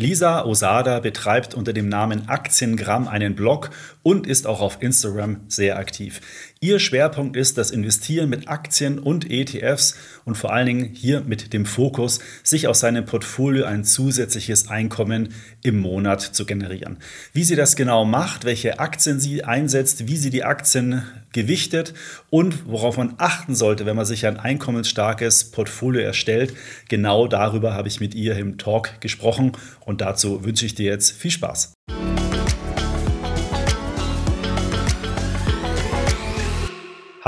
Lisa Osada betreibt unter dem Namen Aktiengramm einen Blog und ist auch auf Instagram sehr aktiv. Ihr Schwerpunkt ist das Investieren mit Aktien und ETFs und vor allen Dingen hier mit dem Fokus, sich aus seinem Portfolio ein zusätzliches Einkommen im Monat zu generieren. Wie sie das genau macht, welche Aktien sie einsetzt, wie sie die Aktien gewichtet und worauf man achten sollte, wenn man sich ein einkommensstarkes Portfolio erstellt, genau darüber habe ich mit ihr im Talk gesprochen und dazu wünsche ich dir jetzt viel Spaß.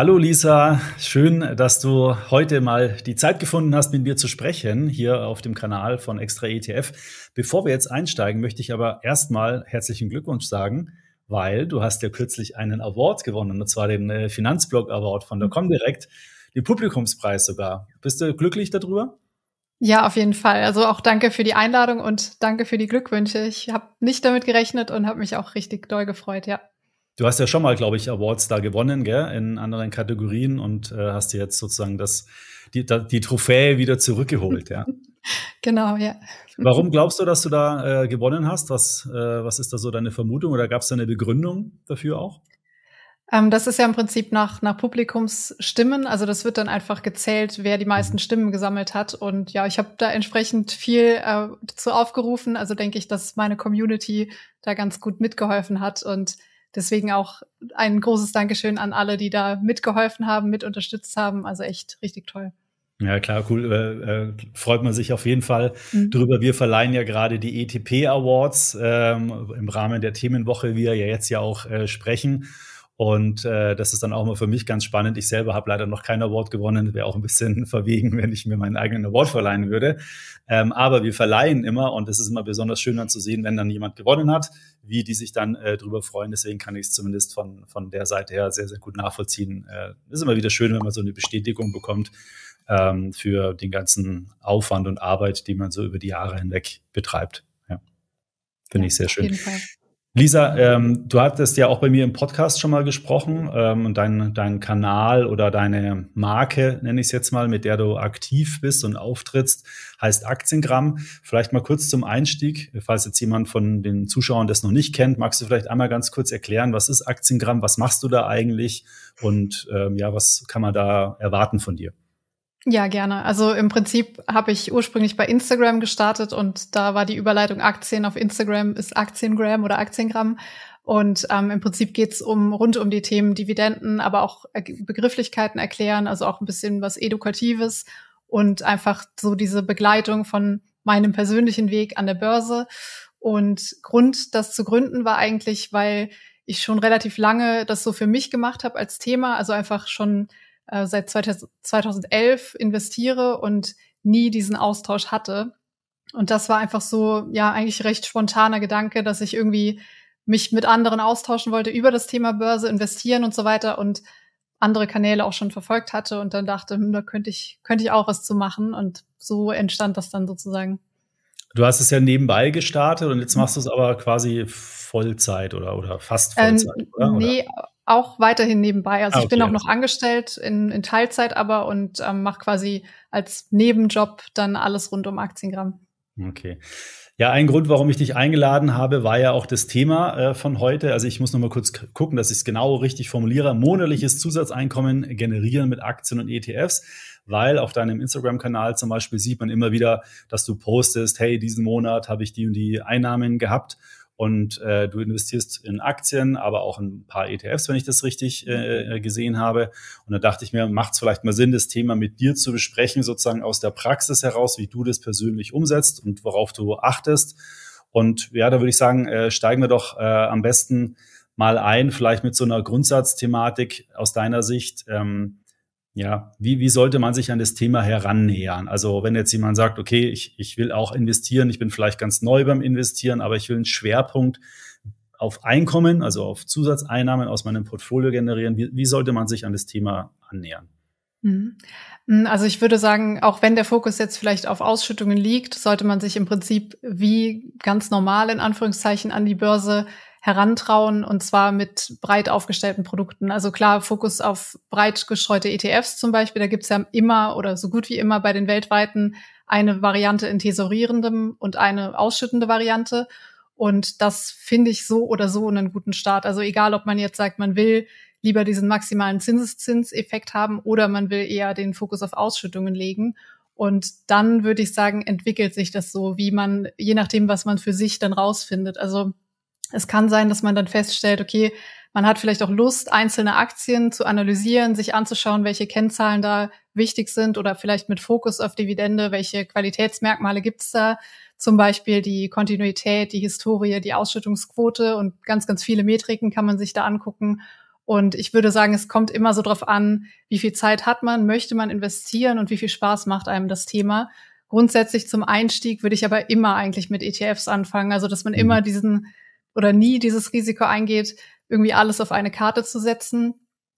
Hallo Lisa, schön, dass du heute mal die Zeit gefunden hast, mit mir zu sprechen, hier auf dem Kanal von Extra ETF. Bevor wir jetzt einsteigen, möchte ich aber erstmal herzlichen Glückwunsch sagen, weil du hast ja kürzlich einen Award gewonnen, und zwar den äh, Finanzblog Award von der mhm. Comdirect, den Publikumspreis sogar. Bist du glücklich darüber? Ja, auf jeden Fall. Also auch danke für die Einladung und danke für die Glückwünsche. Ich habe nicht damit gerechnet und habe mich auch richtig doll gefreut, ja. Du hast ja schon mal, glaube ich, Awards da gewonnen, gell, in anderen Kategorien und äh, hast dir jetzt sozusagen das, die, die Trophäe wieder zurückgeholt, ja. genau, ja. Warum glaubst du, dass du da äh, gewonnen hast? Was, äh, was ist da so deine Vermutung oder gab es da eine Begründung dafür auch? Ähm, das ist ja im Prinzip nach, nach Publikumsstimmen. Also das wird dann einfach gezählt, wer die meisten mhm. Stimmen gesammelt hat. Und ja, ich habe da entsprechend viel äh, zu aufgerufen. Also denke ich, dass meine Community da ganz gut mitgeholfen hat. Und deswegen auch ein großes Dankeschön an alle, die da mitgeholfen haben, mit unterstützt haben. Also echt richtig toll. Ja, klar, cool. Äh, äh, freut man sich auf jeden Fall mhm. drüber. Wir verleihen ja gerade die ETP Awards ähm, im Rahmen der Themenwoche, wie wir ja jetzt ja auch äh, sprechen. Und äh, das ist dann auch mal für mich ganz spannend. Ich selber habe leider noch keinen Award gewonnen. Wäre auch ein bisschen verwegen, wenn ich mir meinen eigenen Award verleihen würde. Ähm, aber wir verleihen immer und es ist immer besonders schön dann zu sehen, wenn dann jemand gewonnen hat, wie die sich dann äh, drüber freuen. Deswegen kann ich es zumindest von, von der Seite her sehr, sehr gut nachvollziehen. Äh, ist immer wieder schön, wenn man so eine Bestätigung bekommt ähm, für den ganzen Aufwand und Arbeit, die man so über die Jahre hinweg betreibt. Ja. Finde ja, ich sehr schön. Lisa, ähm, du hattest ja auch bei mir im Podcast schon mal gesprochen ähm, und dein, dein Kanal oder deine Marke, nenne ich es jetzt mal, mit der du aktiv bist und auftrittst, heißt Aktiengramm. Vielleicht mal kurz zum Einstieg, falls jetzt jemand von den Zuschauern das noch nicht kennt, magst du vielleicht einmal ganz kurz erklären, was ist Aktiengramm, was machst du da eigentlich und ähm, ja, was kann man da erwarten von dir? Ja, gerne. Also im Prinzip habe ich ursprünglich bei Instagram gestartet und da war die Überleitung Aktien auf Instagram ist Aktiengram oder Aktiengramm. Und ähm, im Prinzip geht's um rund um die Themen Dividenden, aber auch Begrifflichkeiten erklären, also auch ein bisschen was Edukatives und einfach so diese Begleitung von meinem persönlichen Weg an der Börse. Und Grund, das zu gründen, war eigentlich, weil ich schon relativ lange das so für mich gemacht habe als Thema, also einfach schon äh, seit 2011 investiere und nie diesen Austausch hatte. Und das war einfach so, ja, eigentlich recht spontaner Gedanke, dass ich irgendwie mich mit anderen austauschen wollte über das Thema Börse, investieren und so weiter und andere Kanäle auch schon verfolgt hatte und dann dachte, hm, da könnte ich, könnte ich auch was zu machen und so entstand das dann sozusagen. Du hast es ja nebenbei gestartet und jetzt machst du es aber quasi Vollzeit oder, oder fast ähm, Vollzeit, ähm, oder? Nee, auch weiterhin nebenbei. Also ah, okay, ich bin auch noch angestellt in, in Teilzeit aber und ähm, mache quasi als Nebenjob dann alles rund um Aktiengramm. Okay. Ja, ein Grund, warum ich dich eingeladen habe, war ja auch das Thema äh, von heute. Also ich muss noch mal kurz gucken, dass ich es genau richtig formuliere. Monatliches Zusatzeinkommen generieren mit Aktien und ETFs, weil auf deinem Instagram-Kanal zum Beispiel sieht man immer wieder, dass du postest, hey, diesen Monat habe ich die und die Einnahmen gehabt und äh, du investierst in Aktien, aber auch in ein paar ETFs, wenn ich das richtig äh, äh, gesehen habe. Und da dachte ich mir, macht es vielleicht mal Sinn, das Thema mit dir zu besprechen, sozusagen aus der Praxis heraus, wie du das persönlich umsetzt und worauf du achtest. Und ja, da würde ich sagen, äh, steigen wir doch äh, am besten mal ein, vielleicht mit so einer Grundsatzthematik aus deiner Sicht. Ähm, ja, wie, wie sollte man sich an das Thema herannähern? Also wenn jetzt jemand sagt, okay, ich, ich will auch investieren, ich bin vielleicht ganz neu beim Investieren, aber ich will einen Schwerpunkt auf Einkommen, also auf Zusatzeinnahmen aus meinem Portfolio generieren, wie, wie sollte man sich an das Thema annähern? Mhm. Mhm, also ich würde sagen, auch wenn der Fokus jetzt vielleicht auf Ausschüttungen liegt, sollte man sich im Prinzip wie ganz normal in Anführungszeichen an die Börse herantrauen und zwar mit breit aufgestellten Produkten. Also klar, Fokus auf breit gestreute ETFs zum Beispiel, da gibt's ja immer oder so gut wie immer bei den weltweiten eine Variante in tesorierendem und eine ausschüttende Variante. Und das finde ich so oder so einen guten Start. Also egal, ob man jetzt sagt, man will lieber diesen maximalen Zinseszinseffekt haben oder man will eher den Fokus auf Ausschüttungen legen. Und dann würde ich sagen, entwickelt sich das so, wie man, je nachdem, was man für sich dann rausfindet. Also es kann sein, dass man dann feststellt, okay, man hat vielleicht auch Lust, einzelne Aktien zu analysieren, sich anzuschauen, welche Kennzahlen da wichtig sind oder vielleicht mit Fokus auf Dividende, welche Qualitätsmerkmale gibt's da zum Beispiel die Kontinuität, die Historie, die Ausschüttungsquote und ganz, ganz viele Metriken kann man sich da angucken. Und ich würde sagen, es kommt immer so drauf an, wie viel Zeit hat man, möchte man investieren und wie viel Spaß macht einem das Thema. Grundsätzlich zum Einstieg würde ich aber immer eigentlich mit ETFs anfangen, also dass man mhm. immer diesen oder nie dieses Risiko eingeht, irgendwie alles auf eine Karte zu setzen.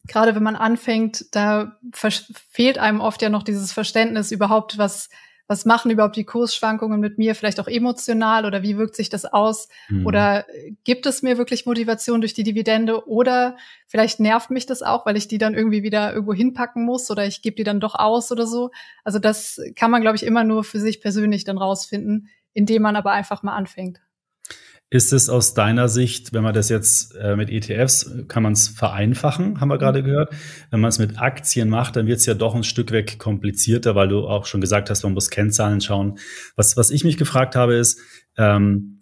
Gerade wenn man anfängt, da fehlt einem oft ja noch dieses Verständnis überhaupt, was was machen überhaupt die Kursschwankungen mit mir, vielleicht auch emotional oder wie wirkt sich das aus? Mhm. Oder gibt es mir wirklich Motivation durch die Dividende oder vielleicht nervt mich das auch, weil ich die dann irgendwie wieder irgendwo hinpacken muss oder ich gebe die dann doch aus oder so. Also das kann man, glaube ich, immer nur für sich persönlich dann rausfinden, indem man aber einfach mal anfängt. Ist es aus deiner Sicht, wenn man das jetzt äh, mit ETFs, kann man es vereinfachen, haben wir gerade mhm. gehört. Wenn man es mit Aktien macht, dann wird es ja doch ein Stück weg komplizierter, weil du auch schon gesagt hast, man muss Kennzahlen schauen. Was, was ich mich gefragt habe, ist, ähm,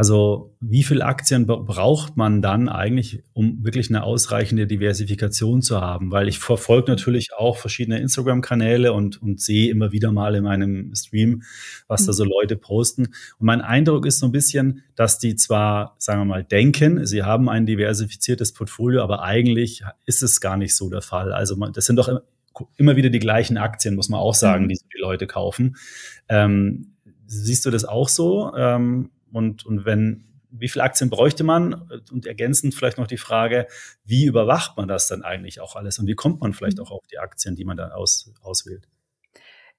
also wie viel Aktien braucht man dann eigentlich, um wirklich eine ausreichende Diversifikation zu haben? Weil ich verfolge natürlich auch verschiedene Instagram-Kanäle und, und sehe immer wieder mal in meinem Stream, was da so mhm. Leute posten. Und mein Eindruck ist so ein bisschen, dass die zwar, sagen wir mal, denken, sie haben ein diversifiziertes Portfolio, aber eigentlich ist es gar nicht so der Fall. Also man, das sind doch immer wieder die gleichen Aktien, muss man auch sagen, mhm. die die Leute kaufen. Ähm, siehst du das auch so? Ähm, und, und wenn, wie viele Aktien bräuchte man? Und ergänzend vielleicht noch die Frage, wie überwacht man das dann eigentlich auch alles? Und wie kommt man vielleicht mhm. auch auf die Aktien, die man dann aus, auswählt?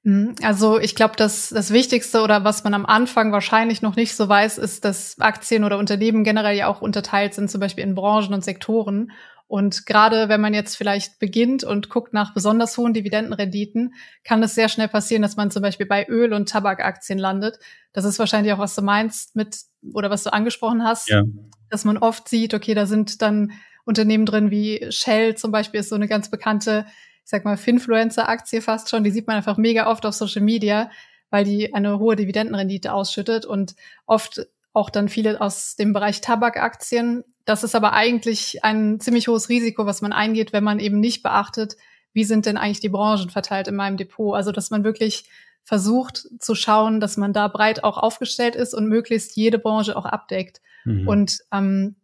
Mhm. Also ich glaube, dass das Wichtigste oder was man am Anfang wahrscheinlich noch nicht so weiß, ist, dass Aktien oder Unternehmen generell ja auch unterteilt sind, zum Beispiel in Branchen und Sektoren. Und gerade wenn man jetzt vielleicht beginnt und guckt nach besonders hohen Dividendenrenditen, kann es sehr schnell passieren, dass man zum Beispiel bei Öl- und Tabakaktien landet. Das ist wahrscheinlich auch, was du meinst mit oder was du angesprochen hast, ja. dass man oft sieht, okay, da sind dann Unternehmen drin wie Shell zum Beispiel ist so eine ganz bekannte, ich sag mal, Finfluencer-Aktie fast schon. Die sieht man einfach mega oft auf Social Media, weil die eine hohe Dividendenrendite ausschüttet und oft auch dann viele aus dem Bereich Tabakaktien. Das ist aber eigentlich ein ziemlich hohes Risiko, was man eingeht, wenn man eben nicht beachtet, wie sind denn eigentlich die Branchen verteilt in meinem Depot. Also, dass man wirklich versucht zu schauen, dass man da breit auch aufgestellt ist und möglichst jede Branche auch abdeckt. Mhm. Und ähm,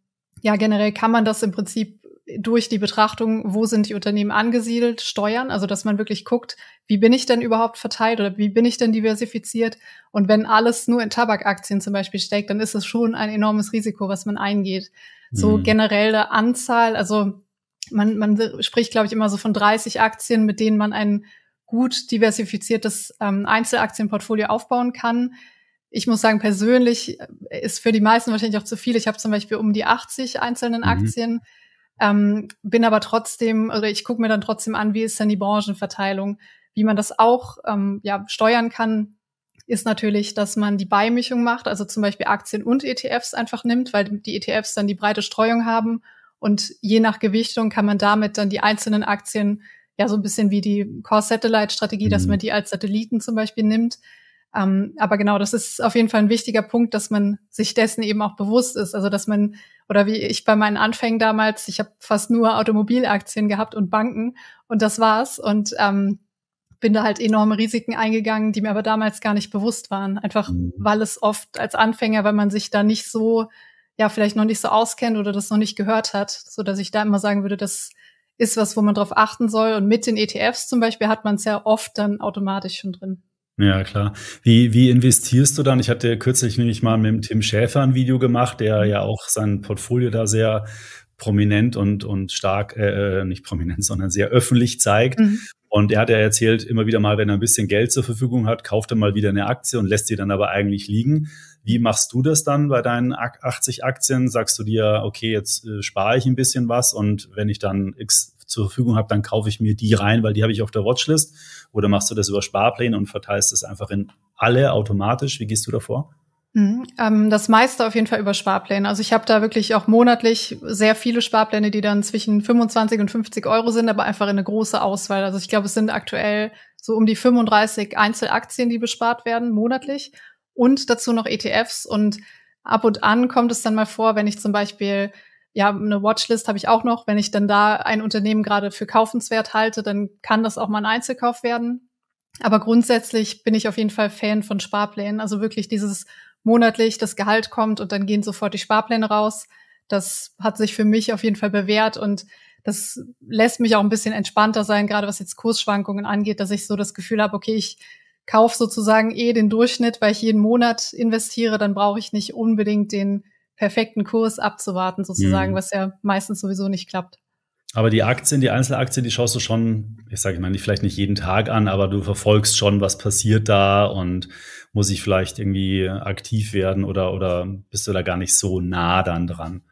ja, generell kann man das im Prinzip durch die Betrachtung, wo sind die Unternehmen angesiedelt, steuern. Also dass man wirklich guckt, wie bin ich denn überhaupt verteilt oder wie bin ich denn diversifiziert. Und wenn alles nur in Tabakaktien zum Beispiel steckt, dann ist es schon ein enormes Risiko, was man eingeht. So mhm. generelle Anzahl, also man, man spricht, glaube ich, immer so von 30 Aktien, mit denen man ein gut diversifiziertes ähm, Einzelaktienportfolio aufbauen kann. Ich muss sagen, persönlich ist für die meisten wahrscheinlich auch zu viel. Ich habe zum Beispiel um die 80 einzelnen mhm. Aktien. Ähm, bin aber trotzdem, oder ich gucke mir dann trotzdem an, wie ist denn die Branchenverteilung. Wie man das auch ähm, ja, steuern kann, ist natürlich, dass man die Beimischung macht, also zum Beispiel Aktien und ETFs einfach nimmt, weil die ETFs dann die breite Streuung haben und je nach Gewichtung kann man damit dann die einzelnen Aktien ja so ein bisschen wie die Core-Satellite-Strategie, mhm. dass man die als Satelliten zum Beispiel nimmt. Ähm, aber genau, das ist auf jeden Fall ein wichtiger Punkt, dass man sich dessen eben auch bewusst ist. Also dass man, oder wie ich bei meinen Anfängen damals, ich habe fast nur Automobilaktien gehabt und Banken und das war's. Und ähm, bin da halt enorme Risiken eingegangen, die mir aber damals gar nicht bewusst waren. Einfach mhm. weil es oft als Anfänger, weil man sich da nicht so, ja, vielleicht noch nicht so auskennt oder das noch nicht gehört hat, so dass ich da immer sagen würde, das ist was, wo man drauf achten soll. Und mit den ETFs zum Beispiel hat man es ja oft dann automatisch schon drin. Ja, klar. Wie, wie investierst du dann? Ich hatte kürzlich nämlich mal mit dem Tim Schäfer ein Video gemacht, der ja auch sein Portfolio da sehr prominent und, und stark, äh, äh nicht prominent, sondern sehr öffentlich zeigt. Mhm. Und er hat ja erzählt, immer wieder mal, wenn er ein bisschen Geld zur Verfügung hat, kauft er mal wieder eine Aktie und lässt sie dann aber eigentlich liegen. Wie machst du das dann bei deinen 80 Aktien? Sagst du dir, okay, jetzt äh, spare ich ein bisschen was und wenn ich dann x zur Verfügung habe, dann kaufe ich mir die rein, weil die habe ich auf der Watchlist. Oder machst du das über Sparpläne und verteilst es einfach in alle automatisch? Wie gehst du davor? Mhm, ähm, das meiste auf jeden Fall über Sparpläne. Also ich habe da wirklich auch monatlich sehr viele Sparpläne, die dann zwischen 25 und 50 Euro sind, aber einfach in eine große Auswahl. Also ich glaube, es sind aktuell so um die 35 Einzelaktien, die bespart werden monatlich und dazu noch ETFs und ab und an kommt es dann mal vor, wenn ich zum Beispiel ja, eine Watchlist habe ich auch noch. Wenn ich dann da ein Unternehmen gerade für kaufenswert halte, dann kann das auch mal ein Einzelkauf werden. Aber grundsätzlich bin ich auf jeden Fall Fan von Sparplänen. Also wirklich dieses monatlich, das Gehalt kommt und dann gehen sofort die Sparpläne raus. Das hat sich für mich auf jeden Fall bewährt und das lässt mich auch ein bisschen entspannter sein, gerade was jetzt Kursschwankungen angeht, dass ich so das Gefühl habe, okay, ich kaufe sozusagen eh den Durchschnitt, weil ich jeden Monat investiere, dann brauche ich nicht unbedingt den perfekten Kurs abzuwarten, sozusagen, mhm. was ja meistens sowieso nicht klappt. Aber die Aktien, die Einzelaktien, die schaust du schon, ich sage mal, vielleicht nicht jeden Tag an, aber du verfolgst schon, was passiert da und muss ich vielleicht irgendwie aktiv werden oder, oder bist du da gar nicht so nah dann dran?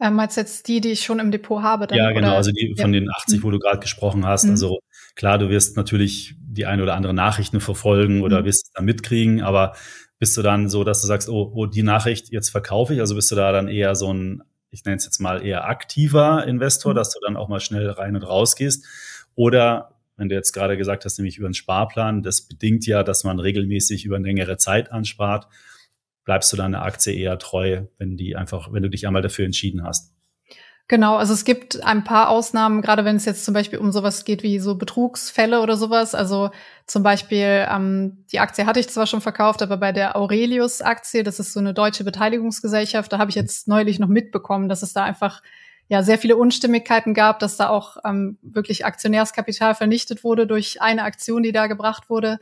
Ähm, meinst jetzt die, die ich schon im Depot habe? Dann, ja, genau, oder? also die von ja. den 80, wo du gerade gesprochen hast. Mhm. Also klar, du wirst natürlich die ein oder andere Nachrichten verfolgen oder mhm. wirst da mitkriegen, aber bist du dann so, dass du sagst, oh, oh, die Nachricht jetzt verkaufe ich? Also bist du da dann eher so ein, ich nenne es jetzt mal eher aktiver Investor, mhm. dass du dann auch mal schnell rein und raus gehst? Oder wenn du jetzt gerade gesagt hast, nämlich über einen Sparplan, das bedingt ja, dass man regelmäßig über eine längere Zeit anspart, bleibst du dann der Aktie eher treu, wenn die einfach, wenn du dich einmal dafür entschieden hast. Genau, also es gibt ein paar Ausnahmen, gerade wenn es jetzt zum Beispiel um sowas geht wie so Betrugsfälle oder sowas. Also zum Beispiel, ähm, die Aktie hatte ich zwar schon verkauft, aber bei der Aurelius-Aktie, das ist so eine deutsche Beteiligungsgesellschaft, da habe ich jetzt neulich noch mitbekommen, dass es da einfach ja sehr viele Unstimmigkeiten gab, dass da auch ähm, wirklich Aktionärskapital vernichtet wurde durch eine Aktion, die da gebracht wurde.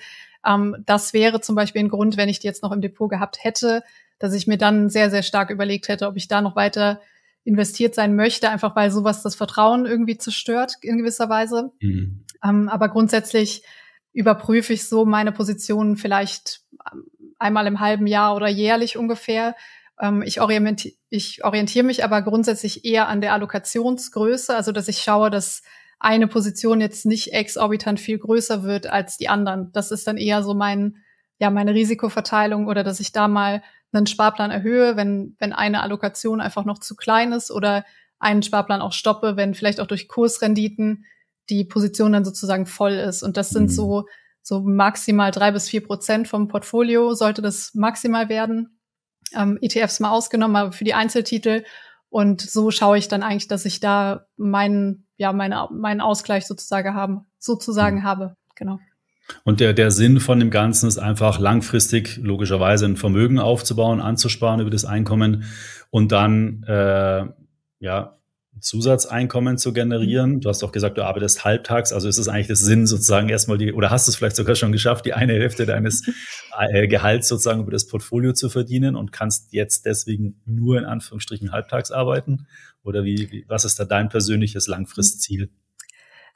Ähm, das wäre zum Beispiel ein Grund, wenn ich die jetzt noch im Depot gehabt hätte, dass ich mir dann sehr, sehr stark überlegt hätte, ob ich da noch weiter investiert sein möchte, einfach weil sowas das Vertrauen irgendwie zerstört in gewisser Weise. Mhm. Ähm, aber grundsätzlich überprüfe ich so meine Positionen vielleicht ähm, einmal im halben Jahr oder jährlich ungefähr. Ähm, ich, orientiere, ich orientiere mich aber grundsätzlich eher an der Allokationsgröße, also dass ich schaue, dass eine Position jetzt nicht exorbitant viel größer wird als die anderen. Das ist dann eher so mein, ja, meine Risikoverteilung oder dass ich da mal einen Sparplan erhöhe, wenn, wenn eine Allokation einfach noch zu klein ist oder einen Sparplan auch stoppe, wenn vielleicht auch durch Kursrenditen die Position dann sozusagen voll ist. Und das sind mhm. so, so maximal drei bis vier Prozent vom Portfolio sollte das maximal werden. Ähm, ETFs mal ausgenommen, aber für die Einzeltitel. Und so schaue ich dann eigentlich, dass ich da meinen, ja, meine, meinen Ausgleich sozusagen haben, sozusagen mhm. habe. Genau. Und der, der Sinn von dem Ganzen ist einfach langfristig logischerweise ein Vermögen aufzubauen, anzusparen über das Einkommen und dann äh, ja Zusatzeinkommen zu generieren. Du hast doch gesagt, du arbeitest halbtags, also ist es eigentlich das Sinn sozusagen erstmal die, oder hast du es vielleicht sogar schon geschafft, die eine Hälfte deines äh, Gehalts sozusagen über das Portfolio zu verdienen und kannst jetzt deswegen nur in Anführungsstrichen halbtags arbeiten? Oder wie, wie was ist da dein persönliches Langfristziel?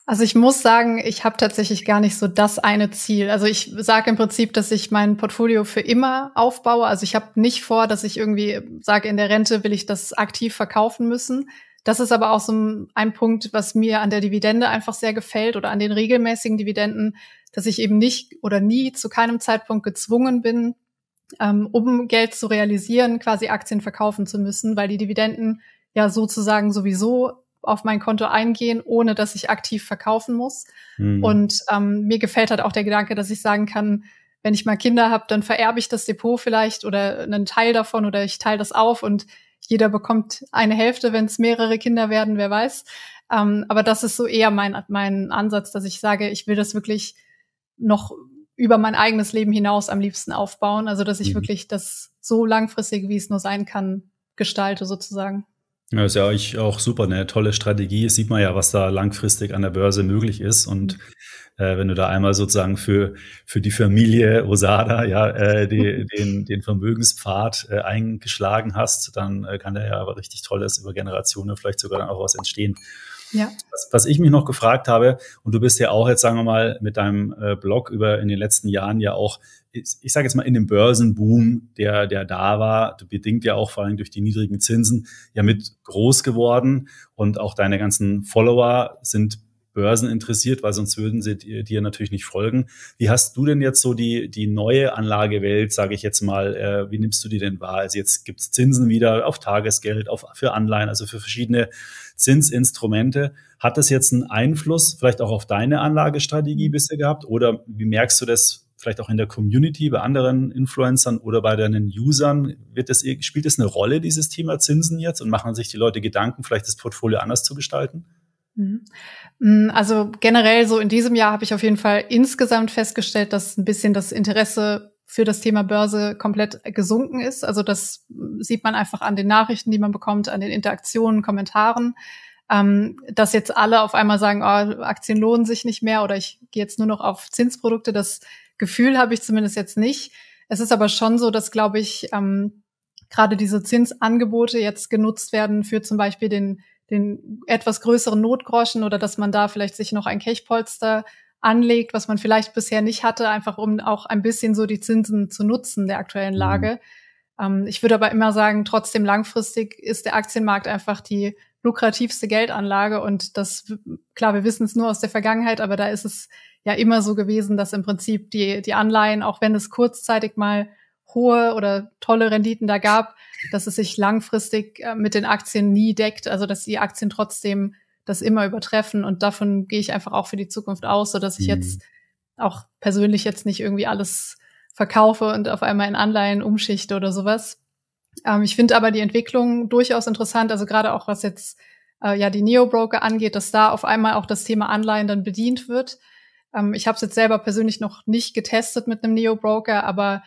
Also ich muss sagen, ich habe tatsächlich gar nicht so das eine Ziel. Also ich sage im Prinzip, dass ich mein Portfolio für immer aufbaue. Also ich habe nicht vor, dass ich irgendwie sage, in der Rente will ich das aktiv verkaufen müssen. Das ist aber auch so ein Punkt, was mir an der Dividende einfach sehr gefällt oder an den regelmäßigen Dividenden, dass ich eben nicht oder nie zu keinem Zeitpunkt gezwungen bin, ähm, um Geld zu realisieren, quasi Aktien verkaufen zu müssen, weil die Dividenden ja sozusagen sowieso auf mein Konto eingehen, ohne dass ich aktiv verkaufen muss. Mhm. Und ähm, mir gefällt halt auch der Gedanke, dass ich sagen kann, wenn ich mal Kinder habe, dann vererbe ich das Depot vielleicht oder einen Teil davon oder ich teile das auf und jeder bekommt eine Hälfte, wenn es mehrere Kinder werden, wer weiß. Ähm, aber das ist so eher mein, mein Ansatz, dass ich sage, ich will das wirklich noch über mein eigenes Leben hinaus am liebsten aufbauen. Also dass ich mhm. wirklich das so langfristig, wie es nur sein kann, gestalte sozusagen. Ja, ist ja ich auch super, eine tolle Strategie. Sieht man ja, was da langfristig an der Börse möglich ist. Und äh, wenn du da einmal sozusagen für, für die Familie Osada ja, äh, die, den, den Vermögenspfad äh, eingeschlagen hast, dann äh, kann da ja aber richtig Tolles über Generationen vielleicht sogar dann auch was entstehen. Ja. Was, was ich mich noch gefragt habe, und du bist ja auch jetzt, sagen wir mal, mit deinem äh, Blog über in den letzten Jahren ja auch ich sage jetzt mal in dem Börsenboom, der, der da war, bedingt ja auch vor allem durch die niedrigen Zinsen, ja mit groß geworden und auch deine ganzen Follower sind Börsen weil sonst würden sie dir natürlich nicht folgen. Wie hast du denn jetzt so die, die neue Anlagewelt, sage ich jetzt mal, äh, wie nimmst du die denn wahr? Also jetzt gibt's Zinsen wieder auf Tagesgeld, auf, für Anleihen, also für verschiedene Zinsinstrumente. Hat das jetzt einen Einfluss vielleicht auch auf deine Anlagestrategie bisher gehabt? Oder wie merkst du das vielleicht auch in der Community, bei anderen Influencern oder bei deinen Usern? Wird das, spielt das eine Rolle, dieses Thema Zinsen jetzt? Und machen sich die Leute Gedanken, vielleicht das Portfolio anders zu gestalten? Mhm. Mm, also generell so in diesem Jahr habe ich auf jeden Fall insgesamt festgestellt, dass ein bisschen das Interesse für das Thema Börse komplett gesunken ist. Also das sieht man einfach an den Nachrichten, die man bekommt, an den Interaktionen, Kommentaren, ähm, dass jetzt alle auf einmal sagen, oh, Aktien lohnen sich nicht mehr oder ich gehe jetzt nur noch auf Zinsprodukte. Das Gefühl habe ich zumindest jetzt nicht. Es ist aber schon so, dass, glaube ich, ähm, gerade diese Zinsangebote jetzt genutzt werden für zum Beispiel den den etwas größeren Notgroschen oder dass man da vielleicht sich noch ein Kechpolster anlegt, was man vielleicht bisher nicht hatte, einfach um auch ein bisschen so die Zinsen zu nutzen der aktuellen mhm. Lage. Mhm. Ähm, ich würde aber immer sagen, trotzdem langfristig ist der Aktienmarkt einfach die lukrativste Geldanlage und das, klar, wir wissen es nur aus der Vergangenheit, aber da ist es ja immer so gewesen, dass im Prinzip die, die Anleihen, auch wenn es kurzzeitig mal hohe oder tolle Renditen da gab, dass es sich langfristig äh, mit den Aktien nie deckt, also dass die Aktien trotzdem das immer übertreffen und davon gehe ich einfach auch für die Zukunft aus, so dass ich mhm. jetzt auch persönlich jetzt nicht irgendwie alles verkaufe und auf einmal in Anleihen umschichte oder sowas. Ähm, ich finde aber die Entwicklung durchaus interessant, also gerade auch was jetzt äh, ja die Neo-Broker angeht, dass da auf einmal auch das Thema Anleihen dann bedient wird. Ähm, ich habe es jetzt selber persönlich noch nicht getestet mit einem Neo-Broker, aber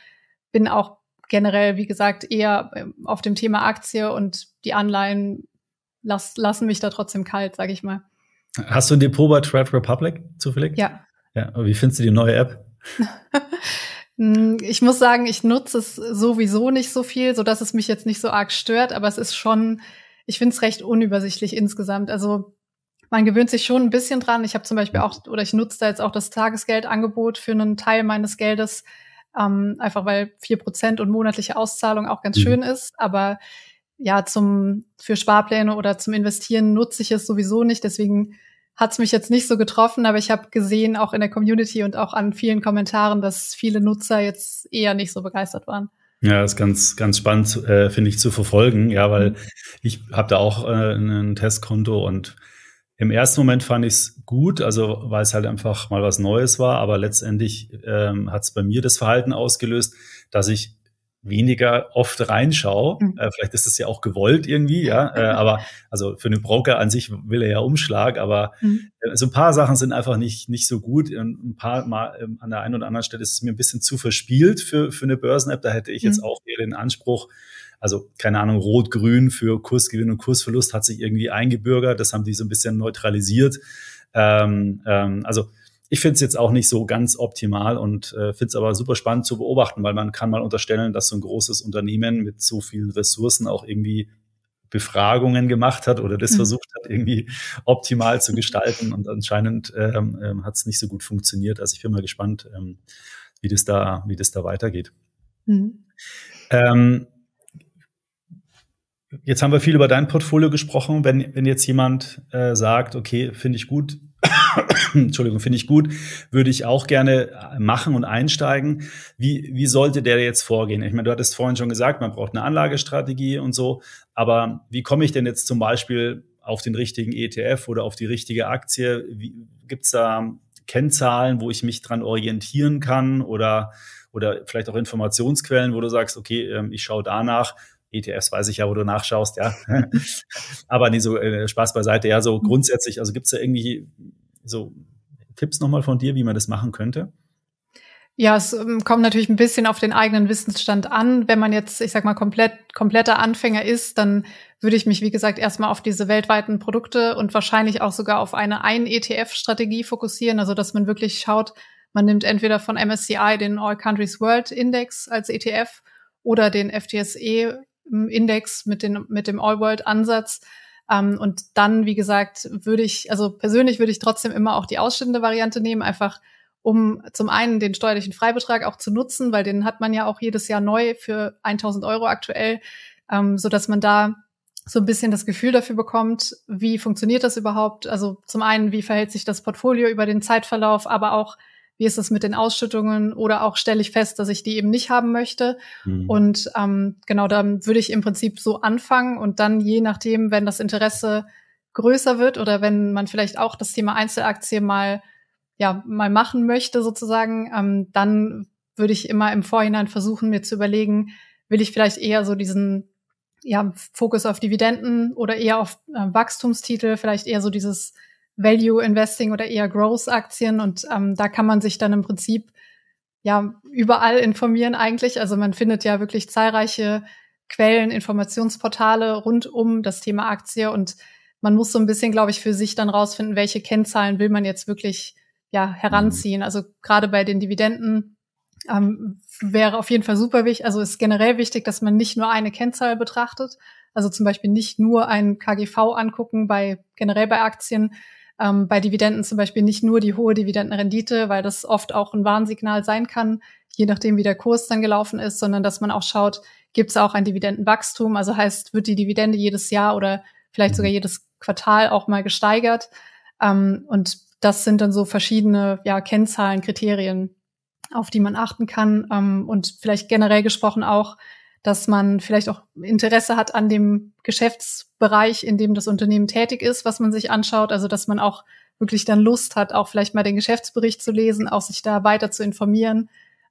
bin auch generell, wie gesagt, eher ähm, auf dem Thema Aktie und die Anleihen las, lassen mich da trotzdem kalt, sage ich mal. Hast du ein Depot bei Trade Republic zufällig? Ja. Ja, wie findest du die neue App? Hm, ich muss sagen, ich nutze es sowieso nicht so viel, so dass es mich jetzt nicht so arg stört, aber es ist schon, ich finde es recht unübersichtlich insgesamt. Also man gewöhnt sich schon ein bisschen dran. Ich habe zum Beispiel auch, oder ich nutze da jetzt auch das Tagesgeldangebot für einen Teil meines Geldes, ähm, einfach weil vier Prozent und monatliche Auszahlung auch ganz mhm. schön ist. Aber ja, zum für Sparpläne oder zum Investieren nutze ich es sowieso nicht. Deswegen hat es mich jetzt nicht so getroffen, aber ich habe gesehen, auch in der Community und auch an vielen Kommentaren, dass viele Nutzer jetzt eher nicht so begeistert waren. Ja, ist ganz, ganz spannend, äh, finde ich, zu verfolgen, ja, weil mhm. ich habe da auch äh, ein Testkonto und im ersten Moment fand ich es gut, also weil es halt einfach mal was Neues war, aber letztendlich ähm, hat es bei mir das Verhalten ausgelöst, dass ich weniger oft reinschaue. Mhm. Äh, vielleicht ist es ja auch gewollt irgendwie, ja. Äh, aber also für einen Broker an sich will er ja Umschlag, aber mhm. äh, so ein paar Sachen sind einfach nicht nicht so gut. Und ein paar Mal ähm, an der einen oder anderen Stelle ist es mir ein bisschen zu verspielt für für eine Börsen-App. Da hätte ich mhm. jetzt auch eher den Anspruch, also keine Ahnung, Rot-Grün für Kursgewinn und Kursverlust hat sich irgendwie eingebürgert. Das haben die so ein bisschen neutralisiert. Ähm, ähm, also ich finde es jetzt auch nicht so ganz optimal und äh, finde es aber super spannend zu beobachten, weil man kann mal unterstellen, dass so ein großes Unternehmen mit so vielen Ressourcen auch irgendwie Befragungen gemacht hat oder das mhm. versucht hat, irgendwie optimal zu gestalten. Und anscheinend ähm, ähm, hat es nicht so gut funktioniert. Also ich bin mal gespannt, ähm, wie das da, wie das da weitergeht. Mhm. Ähm, Jetzt haben wir viel über dein Portfolio gesprochen. Wenn, wenn jetzt jemand äh, sagt, okay, finde ich gut, Entschuldigung, finde ich gut, würde ich auch gerne machen und einsteigen. Wie, wie sollte der jetzt vorgehen? Ich meine, du hattest vorhin schon gesagt, man braucht eine Anlagestrategie und so. Aber wie komme ich denn jetzt zum Beispiel auf den richtigen ETF oder auf die richtige Aktie? Gibt es da Kennzahlen, wo ich mich dran orientieren kann oder, oder vielleicht auch Informationsquellen, wo du sagst, okay, ähm, ich schaue danach, ETFs weiß ich ja, wo du nachschaust, ja. Aber nee, so äh, Spaß beiseite, ja, so grundsätzlich, also gibt's da irgendwie so Tipps nochmal von dir, wie man das machen könnte? Ja, es ähm, kommt natürlich ein bisschen auf den eigenen Wissensstand an. Wenn man jetzt, ich sag mal, komplett, kompletter Anfänger ist, dann würde ich mich, wie gesagt, erstmal auf diese weltweiten Produkte und wahrscheinlich auch sogar auf eine Ein-ETF-Strategie fokussieren. Also, dass man wirklich schaut, man nimmt entweder von MSCI den All Countries World Index als ETF oder den FTSE Index mit, den, mit dem All-World-Ansatz. Ähm, und dann, wie gesagt, würde ich, also persönlich würde ich trotzdem immer auch die ausschüttende Variante nehmen, einfach um zum einen den steuerlichen Freibetrag auch zu nutzen, weil den hat man ja auch jedes Jahr neu für 1000 Euro aktuell, ähm, so dass man da so ein bisschen das Gefühl dafür bekommt, wie funktioniert das überhaupt? Also zum einen, wie verhält sich das Portfolio über den Zeitverlauf, aber auch, wie ist es mit den Ausschüttungen oder auch stelle ich fest, dass ich die eben nicht haben möchte. Mhm. Und ähm, genau, dann würde ich im Prinzip so anfangen und dann je nachdem, wenn das Interesse größer wird oder wenn man vielleicht auch das Thema Einzelaktie mal ja mal machen möchte sozusagen, ähm, dann würde ich immer im Vorhinein versuchen, mir zu überlegen, will ich vielleicht eher so diesen ja, Fokus auf Dividenden oder eher auf äh, Wachstumstitel, vielleicht eher so dieses Value Investing oder eher Growth Aktien und ähm, da kann man sich dann im Prinzip ja überall informieren eigentlich. Also man findet ja wirklich zahlreiche Quellen, Informationsportale rund um das Thema Aktie und man muss so ein bisschen, glaube ich, für sich dann rausfinden, welche Kennzahlen will man jetzt wirklich ja heranziehen. Also gerade bei den Dividenden ähm, wäre auf jeden Fall super wichtig. Also ist generell wichtig, dass man nicht nur eine Kennzahl betrachtet. Also zum Beispiel nicht nur ein KGV angucken bei generell bei Aktien, ähm, bei Dividenden zum Beispiel nicht nur die hohe Dividendenrendite, weil das oft auch ein Warnsignal sein kann, je nachdem wie der Kurs dann gelaufen ist, sondern dass man auch schaut, gibt es auch ein Dividendenwachstum? Also heißt, wird die Dividende jedes Jahr oder vielleicht sogar mhm. jedes Quartal auch mal gesteigert? Ähm, und das sind dann so verschiedene ja, Kennzahlen, Kriterien, auf die man achten kann. Ähm, und vielleicht generell gesprochen auch, dass man vielleicht auch Interesse hat an dem Geschäftsbereich, in dem das Unternehmen tätig ist, was man sich anschaut. Also dass man auch wirklich dann Lust hat, auch vielleicht mal den Geschäftsbericht zu lesen, auch sich da weiter zu informieren.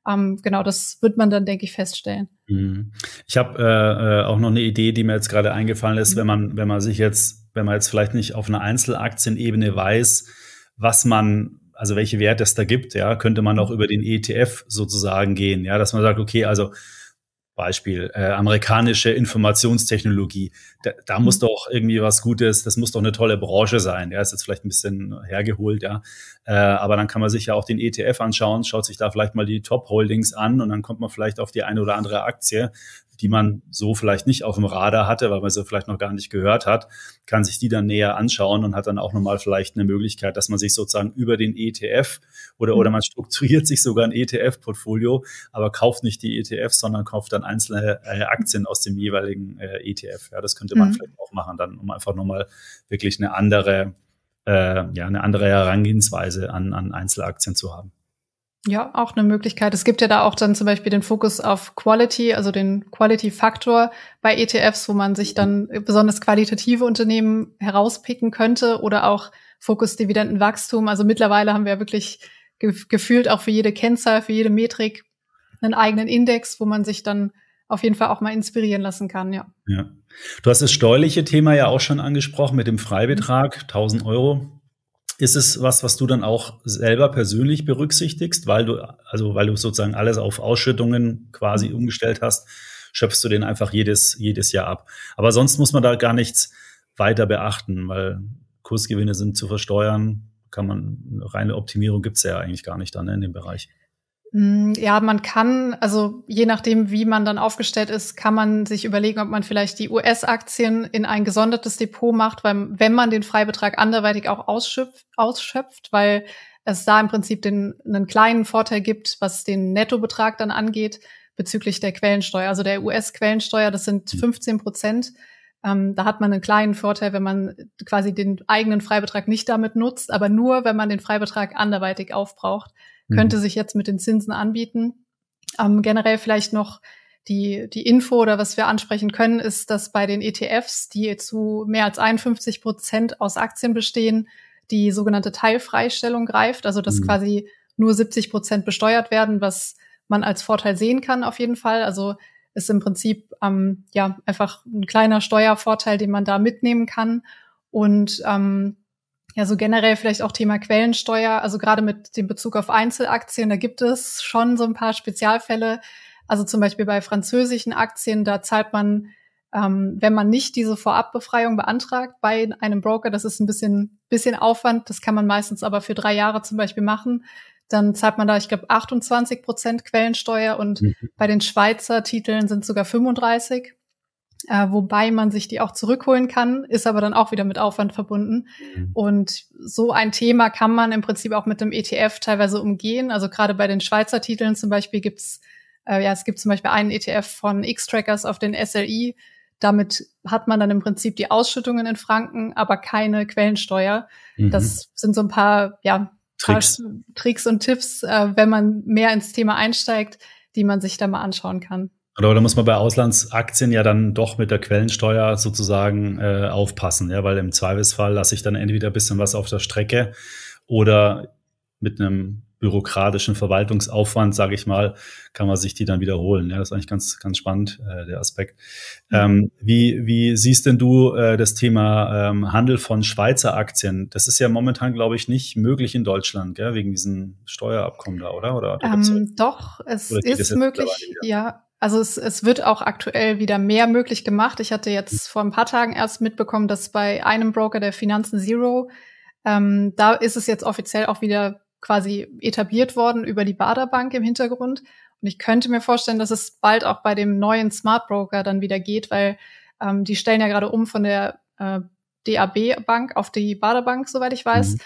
Ähm, genau, das wird man dann, denke ich, feststellen. Mhm. Ich habe äh, äh, auch noch eine Idee, die mir jetzt gerade eingefallen ist, mhm. wenn man, wenn man sich jetzt, wenn man jetzt vielleicht nicht auf einer Einzelaktienebene weiß, was man also welche Werte es da gibt, ja, könnte man auch über den ETF sozusagen gehen, ja, dass man sagt, okay, also Beispiel äh, amerikanische Informationstechnologie, da, da muss mhm. doch irgendwie was Gutes, das muss doch eine tolle Branche sein. Ja, ist jetzt vielleicht ein bisschen hergeholt, ja, äh, aber dann kann man sich ja auch den ETF anschauen, schaut sich da vielleicht mal die Top Holdings an und dann kommt man vielleicht auf die eine oder andere Aktie, die man so vielleicht nicht auf dem Radar hatte, weil man sie vielleicht noch gar nicht gehört hat, kann sich die dann näher anschauen und hat dann auch nochmal vielleicht eine Möglichkeit, dass man sich sozusagen über den ETF oder, oder man strukturiert sich sogar ein ETF-Portfolio, aber kauft nicht die ETFs, sondern kauft dann einzelne äh, Aktien aus dem jeweiligen äh, ETF. Ja, das könnte man mhm. vielleicht auch machen, dann um einfach nochmal wirklich eine andere, äh, ja, eine andere Herangehensweise an, an Einzelaktien zu haben. Ja, auch eine Möglichkeit. Es gibt ja da auch dann zum Beispiel den Fokus auf Quality, also den Quality-Faktor bei ETFs, wo man sich dann besonders qualitative Unternehmen herauspicken könnte oder auch Fokus Dividendenwachstum. Also mittlerweile haben wir wirklich ge gefühlt auch für jede Kennzahl, für jede Metrik einen eigenen Index, wo man sich dann auf jeden Fall auch mal inspirieren lassen kann, ja. Ja. Du hast das steuerliche Thema ja auch schon angesprochen mit dem Freibetrag, 1000 Euro. Ist es was, was du dann auch selber persönlich berücksichtigst, weil du, also weil du sozusagen alles auf Ausschüttungen quasi mhm. umgestellt hast, schöpfst du den einfach jedes, jedes Jahr ab. Aber sonst muss man da gar nichts weiter beachten, weil Kursgewinne sind zu versteuern, kann man, reine Optimierung gibt's ja eigentlich gar nicht dann ne, in dem Bereich. Mm, ja, man kann, also je nachdem, wie man dann aufgestellt ist, kann man sich überlegen, ob man vielleicht die US-Aktien in ein gesondertes Depot macht, weil wenn man den Freibetrag anderweitig auch ausschöpft, ausschöpft weil es da im Prinzip den, einen kleinen Vorteil gibt, was den Nettobetrag dann angeht, bezüglich der Quellensteuer. Also der US-Quellensteuer, das sind 15 hm. Prozent. Ähm, da hat man einen kleinen Vorteil, wenn man quasi den eigenen Freibetrag nicht damit nutzt, aber nur, wenn man den Freibetrag anderweitig aufbraucht könnte mhm. sich jetzt mit den Zinsen anbieten. Ähm, generell vielleicht noch die, die Info oder was wir ansprechen können, ist, dass bei den ETFs, die zu mehr als 51 Prozent aus Aktien bestehen, die sogenannte Teilfreistellung greift, also dass mhm. quasi nur 70 Prozent besteuert werden, was man als Vorteil sehen kann auf jeden Fall. Also ist im Prinzip ähm, ja einfach ein kleiner Steuervorteil, den man da mitnehmen kann. Und ähm, ja, so generell vielleicht auch Thema Quellensteuer, also gerade mit dem Bezug auf Einzelaktien, da gibt es schon so ein paar Spezialfälle. Also zum Beispiel bei französischen Aktien, da zahlt man, ähm, wenn man nicht diese Vorabbefreiung beantragt bei einem Broker, das ist ein bisschen, bisschen Aufwand, das kann man meistens aber für drei Jahre zum Beispiel machen, dann zahlt man da, ich glaube, 28 Prozent Quellensteuer und mhm. bei den Schweizer Titeln sind sogar 35. äh, wobei man sich die auch zurückholen kann, ist aber dann auch wieder mit Aufwand verbunden. Mhm. Und so ein Thema kann man im Prinzip auch mit dem ETF teilweise umgehen. Also gerade bei den Schweizer Titeln zum Beispiel gibt's äh, ja, es gibt zum Beispiel einen ETF von X-Trackers auf den SLI. Damit hat man dann im Prinzip die Ausschüttungen in Franken, aber keine Quellensteuer. Mhm. Das sind so ein paar, ja, Tricks, Tricks und Tipps, äh, wenn man mehr ins Thema einsteigt, die man sich da mal anschauen kann. Aber da muss man bei Auslandsaktien ja dann doch mit der Quellensteuer sozusagen äh, aufpassen, ja, weil im Zweifelsfall lasse ich dann entweder ein bisschen was auf der Strecke oder mit einem bürokratischen Verwaltungsaufwand, sage ich mal, kann man sich die dann wiederholen. Ja, das ist eigentlich ganz, ganz spannend, äh, der Aspekt. Mhm. Ähm, wie, wie siehst denn du äh, das Thema ähm, Handel von Schweizer Aktien? Das ist ja momentan, glaube ich, nicht möglich in Deutschland, gell, wegen diesem Steuerabkommen da, oder? oder ähm, doch, es ist möglich, ja. Also es, es wird auch aktuell wieder mehr möglich gemacht. Ich hatte jetzt vor ein paar Tagen erst mitbekommen, dass bei einem Broker der Finanzen Zero, ähm, da ist es jetzt offiziell auch wieder quasi etabliert worden über die Baderbank im Hintergrund. Und ich könnte mir vorstellen, dass es bald auch bei dem neuen Smart Broker dann wieder geht, weil ähm, die stellen ja gerade um von der äh, DAB Bank auf die Baderbank, soweit ich weiß. Mhm.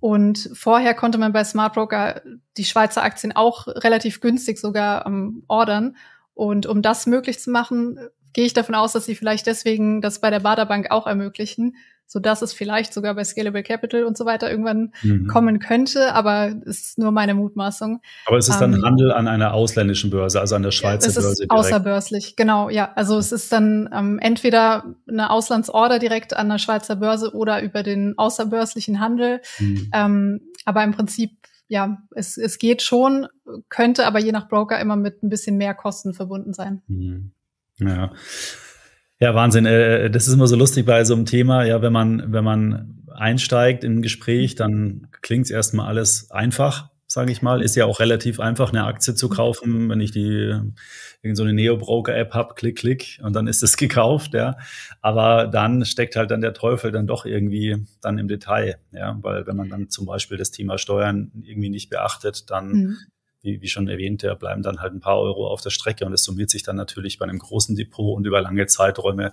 Und vorher konnte man bei Smart Broker die Schweizer Aktien auch relativ günstig sogar ähm, ordern. Und um das möglich zu machen, gehe ich davon aus, dass sie vielleicht deswegen das bei der Baderbank auch ermöglichen, so dass es vielleicht sogar bei Scalable Capital und so weiter irgendwann mhm. kommen könnte, aber ist nur meine Mutmaßung. Aber es ist dann ähm, Handel an einer ausländischen Börse, also an der Schweizer es Börse. Es ist außerbörslich, genau, ja. Also es ist dann ähm, entweder eine Auslandsorder direkt an der Schweizer Börse oder über den außerbörslichen Handel. Mhm. Ähm, aber im Prinzip ja, es, es geht schon, könnte aber je nach Broker immer mit ein bisschen mehr Kosten verbunden sein. Mhm. Ja. Ja, Wahnsinn. Äh, das ist immer so lustig bei so einem Thema. Ja, wenn man, wenn man einsteigt in ein Gespräch, dann klingt es erstmal alles einfach, sage ich mal. Ist ja auch relativ einfach, eine Aktie zu kaufen, wenn ich die irgend so eine Neo-Broker-App habe, klick, klick, und dann ist es gekauft, ja. Aber dann steckt halt dann der Teufel dann doch irgendwie dann im Detail, ja. Weil wenn man dann zum Beispiel das Thema Steuern irgendwie nicht beachtet, dann mhm wie, wie schon erwähnt, da bleiben dann halt ein paar Euro auf der Strecke und es summiert sich dann natürlich bei einem großen Depot und über lange Zeiträume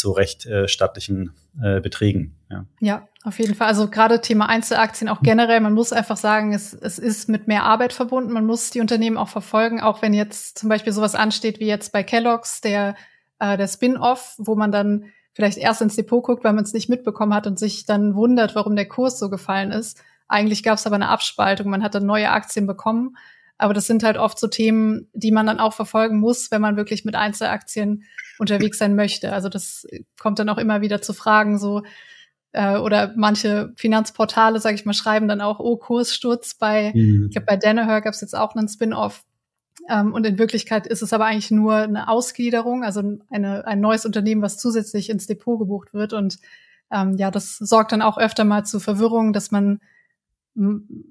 zu recht äh, stattlichen äh, Beträgen. Ja. ja, auf jeden Fall. Also gerade Thema Einzelaktien auch generell, man muss einfach sagen, es, es ist mit mehr Arbeit verbunden. Man muss die Unternehmen auch verfolgen, auch wenn jetzt zum Beispiel sowas ansteht wie jetzt bei Kellogg's, der, äh, der Spin-off, wo man dann vielleicht erst ins Depot guckt, weil man es nicht mitbekommen hat und sich dann wundert, warum der Kurs so gefallen ist. Eigentlich gab es aber eine Abspaltung, man hat dann neue Aktien bekommen. Aber das sind halt oft so Themen, die man dann auch verfolgen muss, wenn man wirklich mit Einzelaktien unterwegs sein möchte. Also das kommt dann auch immer wieder zu Fragen so, äh, oder manche Finanzportale, sage ich mal, schreiben dann auch, oh, Kurssturz bei, mhm. ich glaube, bei Danaher gab es jetzt auch einen Spin-off. Ähm, und in Wirklichkeit ist es aber eigentlich nur eine Ausgliederung, also eine, ein neues Unternehmen, was zusätzlich ins Depot gebucht wird. Und ähm, ja, das sorgt dann auch öfter mal zu Verwirrung, dass man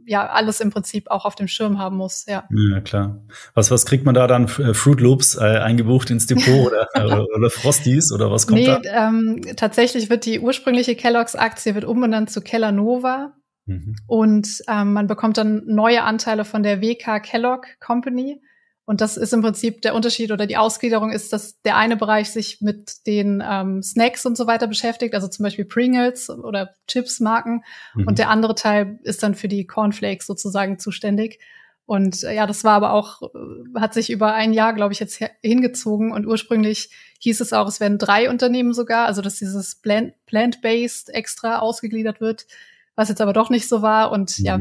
ja alles im Prinzip auch auf dem Schirm haben muss. Ja, ja klar. Was was kriegt man da dann? Äh, Fruit Loops äh, eingebucht ins Depot oder, oder, oder Frosties oder was kommt nee, da? Ähm, tatsächlich wird die ursprüngliche Kellogg's Aktie wird umbenannt zu Kellanova. Mhm. Und ähm, man bekommt dann neue Anteile von der WK Kellogg Company. Und das ist im Prinzip der Unterschied oder die Ausgliederung ist, dass der eine Bereich sich mit den ähm, Snacks und so weiter beschäftigt, also zum Beispiel Pringles oder Chips-Marken. Mhm. Und der andere Teil ist dann für die Cornflakes sozusagen zuständig. Und äh, ja, das war aber auch, äh, hat sich über ein Jahr, glaube ich, jetzt hingezogen. Und ursprünglich hieß es auch, es werden drei Unternehmen sogar, also dass dieses Plant-Based extra ausgegliedert wird, was jetzt aber doch nicht so war. Und mhm. ja,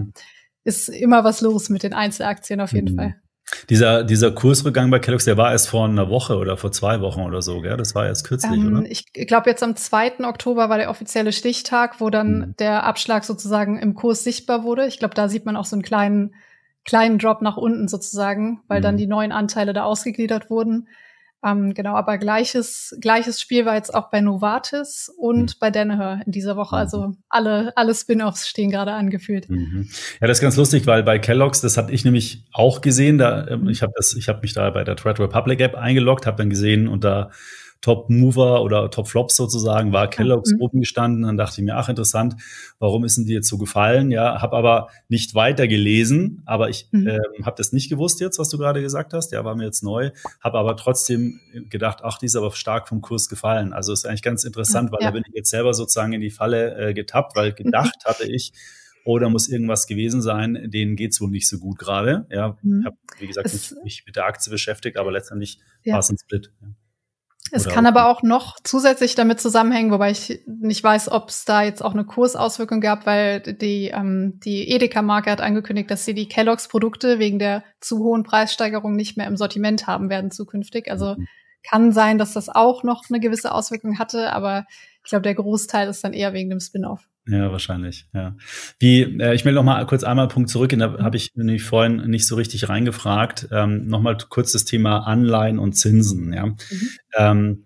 ist immer was los mit den Einzelaktien auf jeden mhm. Fall. Dieser, dieser Kursrückgang bei Kellogg's, der war erst vor einer Woche oder vor zwei Wochen oder so, gell? Das war erst kürzlich, ähm, oder? Ich glaube, jetzt am 2. Oktober war der offizielle Stichtag, wo dann mhm. der Abschlag sozusagen im Kurs sichtbar wurde. Ich glaube, da sieht man auch so einen kleinen, kleinen Drop nach unten sozusagen, weil mhm. dann die neuen Anteile da ausgegliedert wurden. Ähm, genau, aber gleiches, gleiches Spiel war jetzt auch bei Novartis und mhm. bei Danaher in dieser Woche. Mhm. Also alle, alle Spin-offs stehen gerade angefühlt. Mhm. Ja, das ist ganz lustig, weil bei Kellogg's, das hatte ich nämlich auch gesehen. Da, ähm, ich habe das, ich habe mich da bei der Trade Republic App eingeloggt, habe dann gesehen unter Top-Mover oder Top-Flops sozusagen, war Kellogg's mhm. oben gestanden. Dann dachte ich mir, ach interessant, warum ist denn die jetzt so gefallen? Ja, habe aber nicht weiter gelesen, aber ich mhm. äh, habe das nicht gewusst jetzt, was du gerade gesagt hast. Ja, war mir jetzt neu, habe aber trotzdem gedacht, ach, die ist aber stark vom Kurs gefallen. Also ist eigentlich ganz interessant, weil ja. da bin ich jetzt selber sozusagen in die Falle äh, getappt, weil gedacht hatte ich, oder muss irgendwas gewesen sein, denen geht's wohl nicht so gut gerade. Ja, mhm. ich habe, wie gesagt, mich, mich, mit der Aktie beschäftigt, aber letztendlich ja. war es ein Split. Ja. Es kann aber auch noch zusätzlich damit zusammenhängen, wobei ich nicht weiß, ob es da jetzt auch eine Kursauswirkung gab, weil die, ähm, die Edeka-Marke hat angekündigt, dass sie die Kelloggs-Produkte wegen der zu hohen Preissteigerung nicht mehr im Sortiment haben werden zukünftig. Also mhm. kann sein, dass das auch noch eine gewisse Auswirkung hatte, aber ich glaube, der Großteil ist dann eher wegen dem Spin-off. Ja, wahrscheinlich. Ja. Wie, äh, ich will noch mal kurz einmal einen Punkt zurück. Da habe ich nämlich vorhin nicht so richtig reingefragt. Ähm, noch mal kurz das Thema Anleihen und Zinsen. Ja. Mhm. Ähm,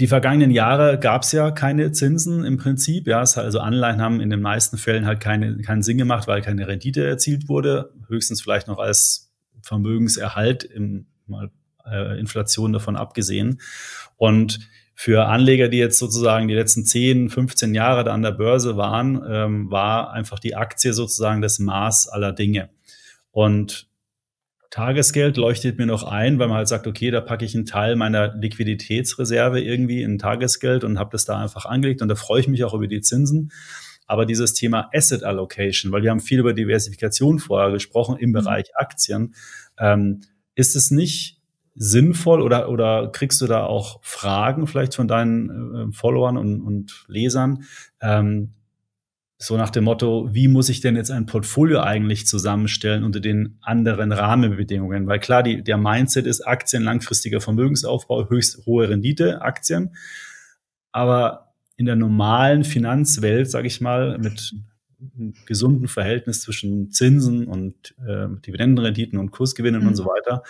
die vergangenen Jahre gab es ja keine Zinsen im Prinzip. Ja, also Anleihen haben in den meisten Fällen halt keine, keinen Sinn gemacht, weil keine Rendite erzielt wurde. Höchstens vielleicht noch als Vermögenserhalt im mal äh, Inflation davon abgesehen. Und für Anleger, die jetzt sozusagen die letzten 10, 15 Jahre da an der Börse waren, ähm, war einfach die Aktie sozusagen das Maß aller Dinge. Und Tagesgeld leuchtet mir noch ein, weil man halt sagt, okay, da packe ich einen Teil meiner Liquiditätsreserve irgendwie in Tagesgeld und habe das da einfach angelegt und da freue ich mich auch über die Zinsen. Aber dieses Thema Asset Allocation, weil wir haben viel über Diversifikation vorher gesprochen im mhm. Bereich Aktien, ähm, ist es nicht sinnvoll oder, oder kriegst du da auch Fragen vielleicht von deinen äh, Followern und, und Lesern? Ähm, so nach dem Motto, wie muss ich denn jetzt ein Portfolio eigentlich zusammenstellen unter den anderen Rahmenbedingungen? Weil klar, die, der Mindset ist Aktien, langfristiger Vermögensaufbau, höchst hohe Rendite, Aktien. Aber in der normalen Finanzwelt, sage ich mal, mit einem gesunden Verhältnis zwischen Zinsen und äh, Dividendenrenditen und Kursgewinnen mhm. und so weiter,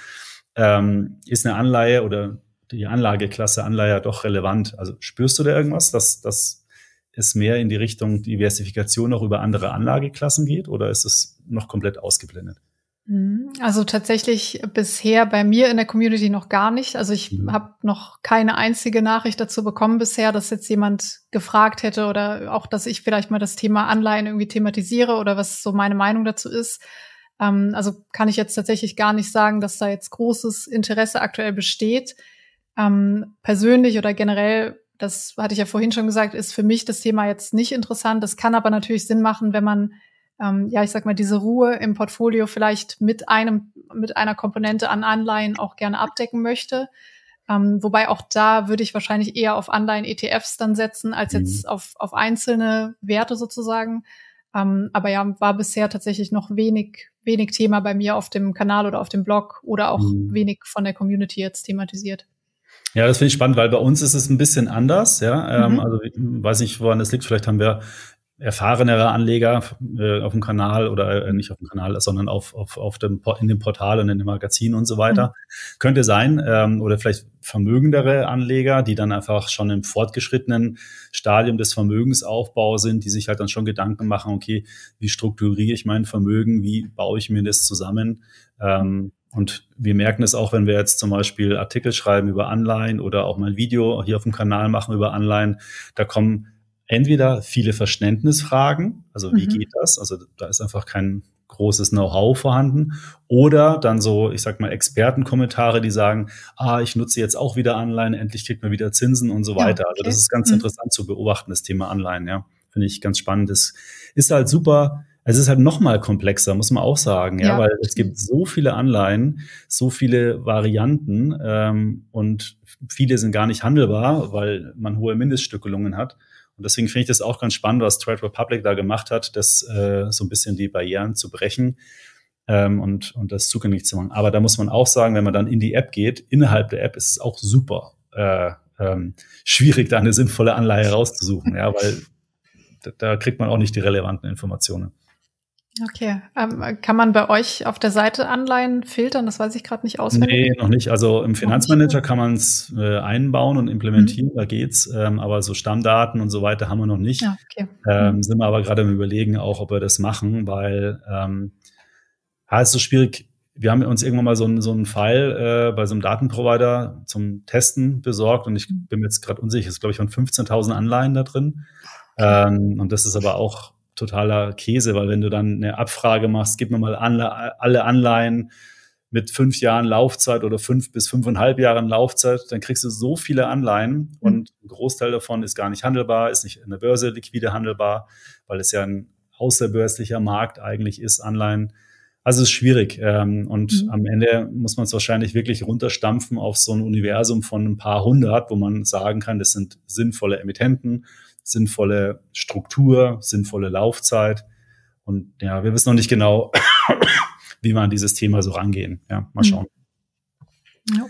ähm, ist eine Anleihe oder die Anlageklasse Anleihe doch relevant? Also spürst du da irgendwas, dass, dass es mehr in die Richtung Diversifikation auch über andere Anlageklassen geht oder ist es noch komplett ausgeblendet? Mhm. Also tatsächlich bisher bei mir in der Community noch gar nicht. Also ich mhm. habe noch keine einzige Nachricht dazu bekommen bisher, dass jetzt jemand gefragt hätte oder auch, dass ich vielleicht mal das Thema Anleihen irgendwie thematisiere oder was so meine Meinung dazu ist. Ähm, also kann ich jetzt tatsächlich gar nicht sagen, dass da jetzt großes Interesse aktuell besteht. Ähm, persönlich oder generell, das hatte ich ja vorhin schon gesagt, ist für mich das Thema jetzt nicht interessant. Das kann aber natürlich Sinn machen, wenn man ähm, ja, ich sag mal, diese Ruhe im Portfolio vielleicht mit einem, mit einer Komponente an Anleihen auch gerne abdecken möchte. Ähm, wobei auch da würde ich wahrscheinlich eher auf Anleihen-ETFs dann setzen, als jetzt mhm. auf, auf einzelne Werte sozusagen. Ähm, aber ja, war bisher tatsächlich noch wenig, wenig Thema bei mir auf dem Kanal oder auf dem Blog oder auch mhm. wenig von der Community jetzt thematisiert. Ja, das finde ich spannend, weil bei uns ist es ein bisschen anders, ja. Ähm, mhm. Also weiß nicht, woran das liegt. Vielleicht haben wir erfahrenere Anleger äh, auf dem Kanal oder äh, nicht auf dem Kanal, sondern auf, auf, auf dem, in dem Portal und in dem Magazin und so weiter. Mhm. Könnte sein, ähm, oder vielleicht vermögendere Anleger, die dann einfach schon im fortgeschrittenen Stadium des Vermögensaufbaus sind, die sich halt dann schon Gedanken machen, okay, wie strukturiere ich mein Vermögen, wie baue ich mir das zusammen? Ähm, und wir merken es auch, wenn wir jetzt zum Beispiel Artikel schreiben über Anleihen oder auch mal ein Video hier auf dem Kanal machen über Anleihen, da kommen entweder viele Verständnisfragen, also wie mhm. geht das? Also da ist einfach kein großes Know-how vorhanden. Oder dann so, ich sag mal, Expertenkommentare, die sagen, ah, ich nutze jetzt auch wieder Anleihen, endlich kriegt man wieder Zinsen und so weiter. Ja, okay. Also das ist ganz mhm. interessant zu beobachten, das Thema Anleihen, ja. Finde ich ganz spannend. Das ist halt super. Es ist halt noch mal komplexer, muss man auch sagen, ja, ja weil es gibt so viele Anleihen, so viele Varianten ähm, und viele sind gar nicht handelbar, weil man hohe Mindeststückelungen hat. Und deswegen finde ich das auch ganz spannend, was Trade Republic da gemacht hat, das äh, so ein bisschen die Barrieren zu brechen ähm, und, und das zugänglich zu machen. Aber da muss man auch sagen, wenn man dann in die App geht, innerhalb der App ist es auch super äh, ähm, schwierig, da eine sinnvolle Anleihe rauszusuchen, ja, weil da, da kriegt man auch nicht die relevanten Informationen. Okay. Ähm, kann man bei euch auf der Seite Anleihen filtern? Das weiß ich gerade nicht auswendig. Nee, noch nicht. Also im Finanzmanager kann man es äh, einbauen und implementieren, mhm. da geht's. Ähm, aber so Stammdaten und so weiter haben wir noch nicht. Ja, okay. Ähm, mhm. Sind wir aber gerade im Überlegen auch, ob wir das machen, weil ähm, ja, ist so schwierig. wir haben uns irgendwann mal so, einen, so einen File äh, bei so einem Datenprovider zum Testen besorgt und ich mhm. bin mir jetzt gerade unsicher, es ist glaube ich von 15.000 Anleihen da drin. Ähm, und das ist aber auch totaler Käse, weil wenn du dann eine Abfrage machst, gib mir mal alle, alle Anleihen mit fünf Jahren Laufzeit oder fünf bis fünfeinhalb Jahren Laufzeit, dann kriegst du so viele Anleihen mhm. und ein Großteil davon ist gar nicht handelbar, ist nicht in der Börse liquide handelbar, weil es ja ein außerbörslicher Markt eigentlich ist, Anleihen also es ist schwierig. Ähm, und mhm. am Ende muss man es wahrscheinlich wirklich runterstampfen auf so ein Universum von ein paar hundert, wo man sagen kann, das sind sinnvolle Emittenten, sinnvolle Struktur, sinnvolle Laufzeit. Und ja, wir wissen noch nicht genau, wie man an dieses Thema so rangehen. Ja, mal mhm. schauen. Ja.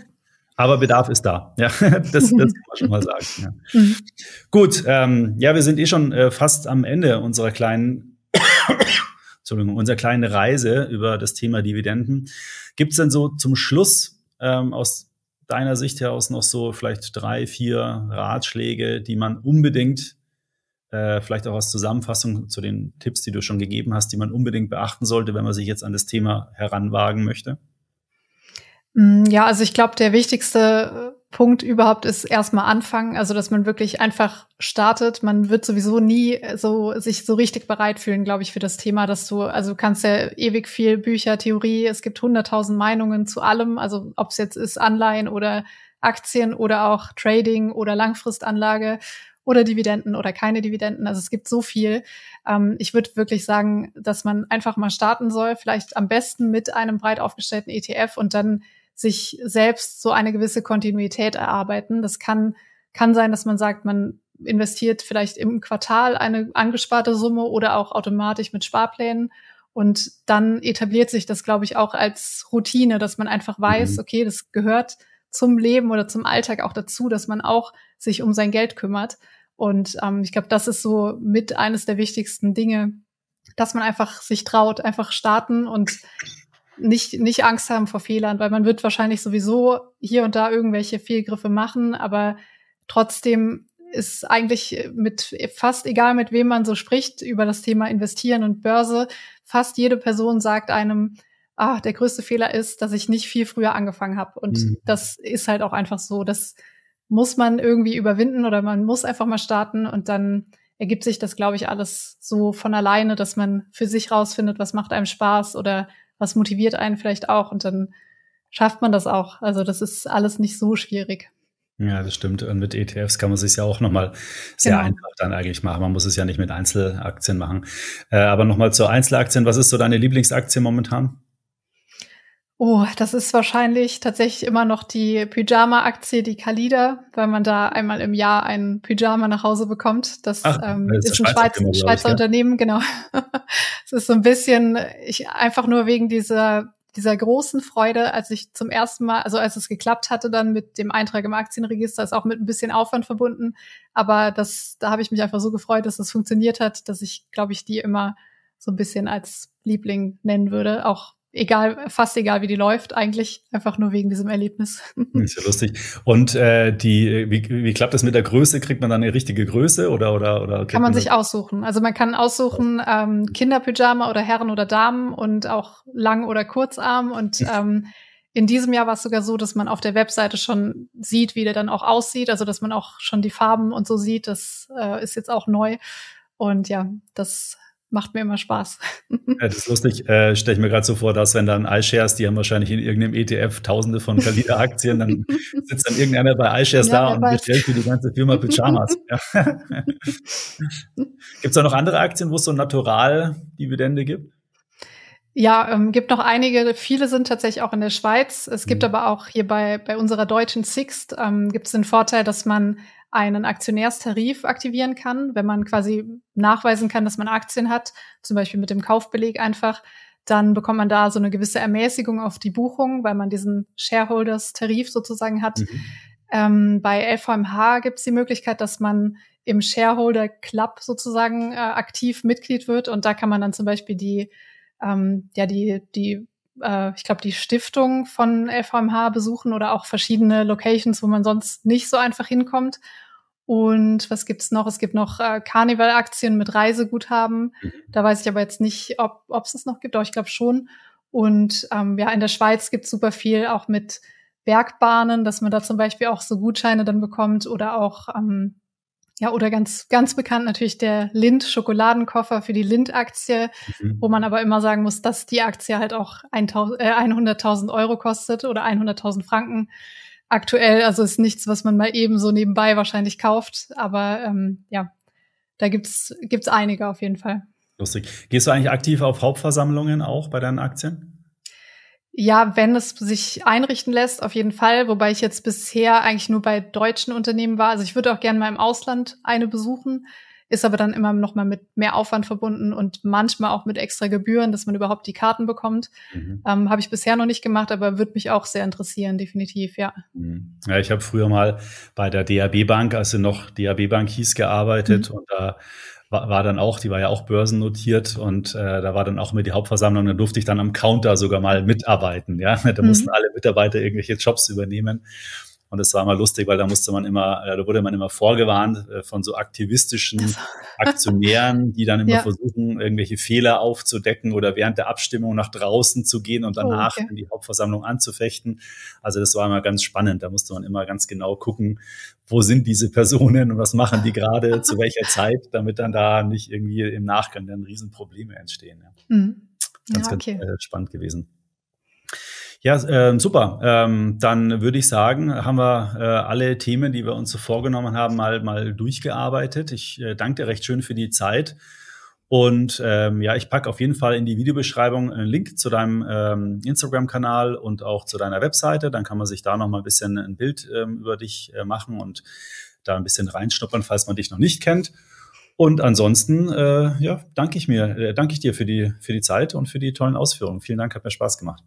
Aber Bedarf ist da. Ja, das, das kann man schon mal sagen. Ja. Mhm. Gut, ähm, ja, wir sind eh schon äh, fast am Ende unserer kleinen Entschuldigung, unsere kleine Reise über das Thema Dividenden. Gibt es denn so zum Schluss ähm, aus deiner Sicht heraus noch so vielleicht drei, vier Ratschläge, die man unbedingt, äh, vielleicht auch als Zusammenfassung zu den Tipps, die du schon gegeben hast, die man unbedingt beachten sollte, wenn man sich jetzt an das Thema heranwagen möchte? Mm, ja, also ich glaube, der wichtigste Punkt überhaupt ist erstmal anfangen, also dass man wirklich einfach startet. Man wird sowieso nie so sich so richtig bereit fühlen, glaube ich, für das Thema, dass du also du kannst ja ewig viel Bücher, Theorie, es gibt hunderttausend Meinungen zu allem, also ob es jetzt ist Anleihen oder Aktien oder auch Trading oder Langfristanlage oder Dividenden oder keine Dividenden. Also es gibt so viel. Ähm, ich würde wirklich sagen, dass man einfach mal starten soll, vielleicht am besten mit einem breit aufgestellten ETF und dann sich selbst so eine gewisse Kontinuität erarbeiten. Das kann, kann sein, dass man sagt, man investiert vielleicht im Quartal eine angesparte Summe oder auch automatisch mit Sparplänen. Und dann etabliert sich das, glaube ich, auch als Routine, dass man einfach weiß, mhm. okay, das gehört zum Leben oder zum Alltag auch dazu, dass man auch sich um sein Geld kümmert. Und ähm, ich glaube, das ist so mit eines der wichtigsten Dinge, dass man einfach sich traut, einfach starten und nicht, nicht Angst haben vor Fehlern, weil man wird wahrscheinlich sowieso hier und da irgendwelche Fehlgriffe machen, aber trotzdem ist eigentlich mit fast egal, mit wem man so spricht über das Thema Investieren und Börse, fast jede Person sagt einem, ah, der größte Fehler ist, dass ich nicht viel früher angefangen habe. Und mhm. das ist halt auch einfach so. Das muss man irgendwie überwinden oder man muss einfach mal starten und dann ergibt sich das, glaube ich, alles so von alleine, dass man für sich rausfindet, was macht einem Spaß oder was motiviert einen vielleicht auch und dann schafft man das auch. Also das ist alles nicht so schwierig. Ja, das stimmt. Und mit ETFs kann man sich ja auch nochmal sehr genau. einfach dann eigentlich machen. Man muss es ja nicht mit Einzelaktien machen. Äh, aber nochmal zu Einzelaktien. Was ist so deine Lieblingsaktie momentan? Oh, das ist wahrscheinlich tatsächlich immer noch die Pyjama-Aktie, die Kalida, weil man da einmal im Jahr ein Pyjama nach Hause bekommt. Das, Ach, ähm, das ist, ein Schweiz, Schweizer, Schweizer Unternehmen, genau. Es ist so ein bisschen, ich einfach nur wegen dieser dieser großen Freude, als ich zum ersten Mal, also als es geklappt hatte, dann mit dem Eintrag im Aktienregister, ist auch mit ein bisschen Aufwand verbunden. Aber das, da habe ich mich einfach so gefreut, dass das funktioniert hat, dass ich, glaube ich, die immer so ein bisschen als Liebling nennen würde. Auch egal, fast egal, wie die läuft, eigentlich einfach nur wegen diesem Erlebnis. Ist ja lustig. Und äh, die, wie, wie klappt das mit der Größe? Kriegt man dann eine richtige Größe oder oder oder? Kann man sich aussuchen. Also man kann aussuchen ähm, Kinderpyjama oder Herren oder Damen und auch lang oder kurzarm und ähm, in diesem Jahr war es sogar so, dass man auf der Webseite schon sieht, wie der dann auch aussieht, also dass man auch schon die Farben und so sieht. Das äh, ist jetzt auch neu. Und ja, das macht mir immer Spaß. Ja, das ist lustig. Äh, Stelle ich mir gerade so vor, dass wenn dann iShares, die haben wahrscheinlich in irgendeinem ETF tausende von Kalida-Aktien, dann sitzt dann irgendeiner bei iShares ja, da und weiß. bestellt für die ganze Firma Pyjamas. Ja. gibt es da noch andere Aktien, wo es so Natural-Dividende gibt? Ja, ähm, gibt noch einige. Viele sind tatsächlich auch in der Schweiz. Es gibt mhm. aber auch hier bei, bei unserer deutschen Sixt ähm, gibt es den Vorteil, dass man einen Aktionärstarif aktivieren kann, wenn man quasi nachweisen kann, dass man Aktien hat, zum Beispiel mit dem Kaufbeleg einfach, dann bekommt man da so eine gewisse Ermäßigung auf die Buchung, weil man diesen Shareholders-Tarif sozusagen hat. Mhm. Ähm, bei LVMH gibt es die Möglichkeit, dass man im Shareholder Club sozusagen äh, aktiv Mitglied wird und da kann man dann zum Beispiel die ähm, ja die die äh, ich glaube, die Stiftung von LVMH besuchen oder auch verschiedene Locations, wo man sonst nicht so einfach hinkommt. Und was gibt's noch? Es gibt noch äh, Carnival-Aktien mit Reiseguthaben. Mhm. Da weiß ich aber jetzt nicht, ob es das noch gibt, aber ich glaube schon. Und ähm, ja, in der Schweiz gibt's super viel auch mit Bergbahnen, dass man da zum Beispiel auch so Gutscheine dann bekommt oder auch ähm, ja, oder ganz, ganz bekannt natürlich der Lind-Schokoladenkoffer für die Lind-Aktie, mhm. wo man aber immer sagen muss, dass die Aktie halt auch äh, 100.000 Euro kostet oder 100.000 Franken aktuell. Also ist nichts, was man mal eben so nebenbei wahrscheinlich kauft. Aber ähm, ja, da gibt's gibt's einige auf jeden Fall. Lustig. Gehst du eigentlich aktiv auf Hauptversammlungen auch bei deinen Aktien? Ja, wenn es sich einrichten lässt, auf jeden Fall. Wobei ich jetzt bisher eigentlich nur bei deutschen Unternehmen war. Also ich würde auch gerne mal im Ausland eine besuchen, ist aber dann immer noch mal mit mehr Aufwand verbunden und manchmal auch mit extra Gebühren, dass man überhaupt die Karten bekommt. Mhm. Ähm, habe ich bisher noch nicht gemacht, aber würde mich auch sehr interessieren, definitiv, ja. Mhm. Ja, ich habe früher mal bei der DAB Bank, als sie noch DAB Bank hieß, gearbeitet mhm. und da war, war dann auch, die war ja auch börsennotiert und äh, da war dann auch immer die Hauptversammlung, da durfte ich dann am Counter sogar mal mitarbeiten. Ja, da mussten mhm. alle Mitarbeiter irgendwelche Jobs übernehmen. Und das war immer lustig, weil da musste man immer, äh, da wurde man immer vorgewarnt äh, von so aktivistischen Aktionären, die dann immer ja. versuchen, irgendwelche Fehler aufzudecken oder während der Abstimmung nach draußen zu gehen und danach oh, okay. in die Hauptversammlung anzufechten. Also das war immer ganz spannend. Da musste man immer ganz genau gucken, wo sind diese Personen und was machen die gerade, zu welcher Zeit, damit dann da nicht irgendwie im Nachgang dann Riesenprobleme entstehen. Ja. Mhm. Ganz, ja, okay. ganz äh, spannend gewesen. Ja, äh, super. Ähm, dann würde ich sagen, haben wir äh, alle Themen, die wir uns so vorgenommen haben, mal, mal durchgearbeitet. Ich äh, danke dir recht schön für die Zeit. Und ähm, ja, ich packe auf jeden Fall in die Videobeschreibung einen Link zu deinem ähm, Instagram-Kanal und auch zu deiner Webseite. Dann kann man sich da noch mal ein bisschen ein Bild ähm, über dich äh, machen und da ein bisschen reinschnuppern, falls man dich noch nicht kennt. Und ansonsten, äh, ja, danke ich mir, äh, danke ich dir für die für die Zeit und für die tollen Ausführungen. Vielen Dank, hat mir Spaß gemacht.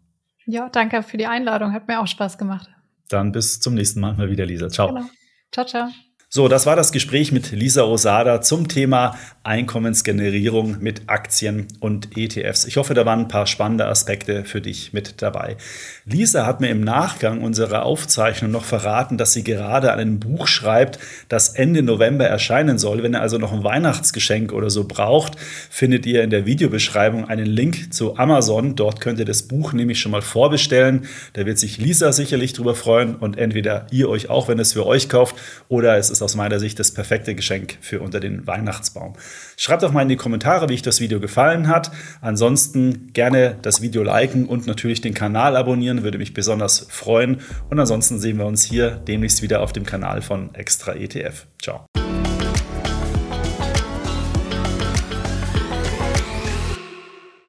Ja, danke für die Einladung. Hat mir auch Spaß gemacht. Dann bis zum nächsten Mal mal wieder, Lisa. Ciao. Genau. Ciao, ciao. So, das war das Gespräch mit Lisa Rosada zum Thema Einkommensgenerierung mit Aktien und ETFs. Ich hoffe, da waren ein paar spannende Aspekte für dich mit dabei. Lisa hat mir im Nachgang unserer Aufzeichnung noch verraten, dass sie gerade an einem Buch schreibt, das Ende November erscheinen soll. Wenn ihr also noch ein Weihnachtsgeschenk oder so braucht, findet ihr in der Videobeschreibung einen Link zu Amazon. Dort könnt ihr das Buch nämlich schon mal vorbestellen. Da wird sich Lisa sicherlich drüber freuen und entweder ihr euch auch, wenn es für euch kauft, oder es ist aus meiner Sicht das perfekte Geschenk für unter den Weihnachtsbaum. Schreibt doch mal in die Kommentare, wie euch das Video gefallen hat. Ansonsten gerne das Video liken und natürlich den Kanal abonnieren, würde mich besonders freuen. Und ansonsten sehen wir uns hier demnächst wieder auf dem Kanal von Extra ETF. Ciao.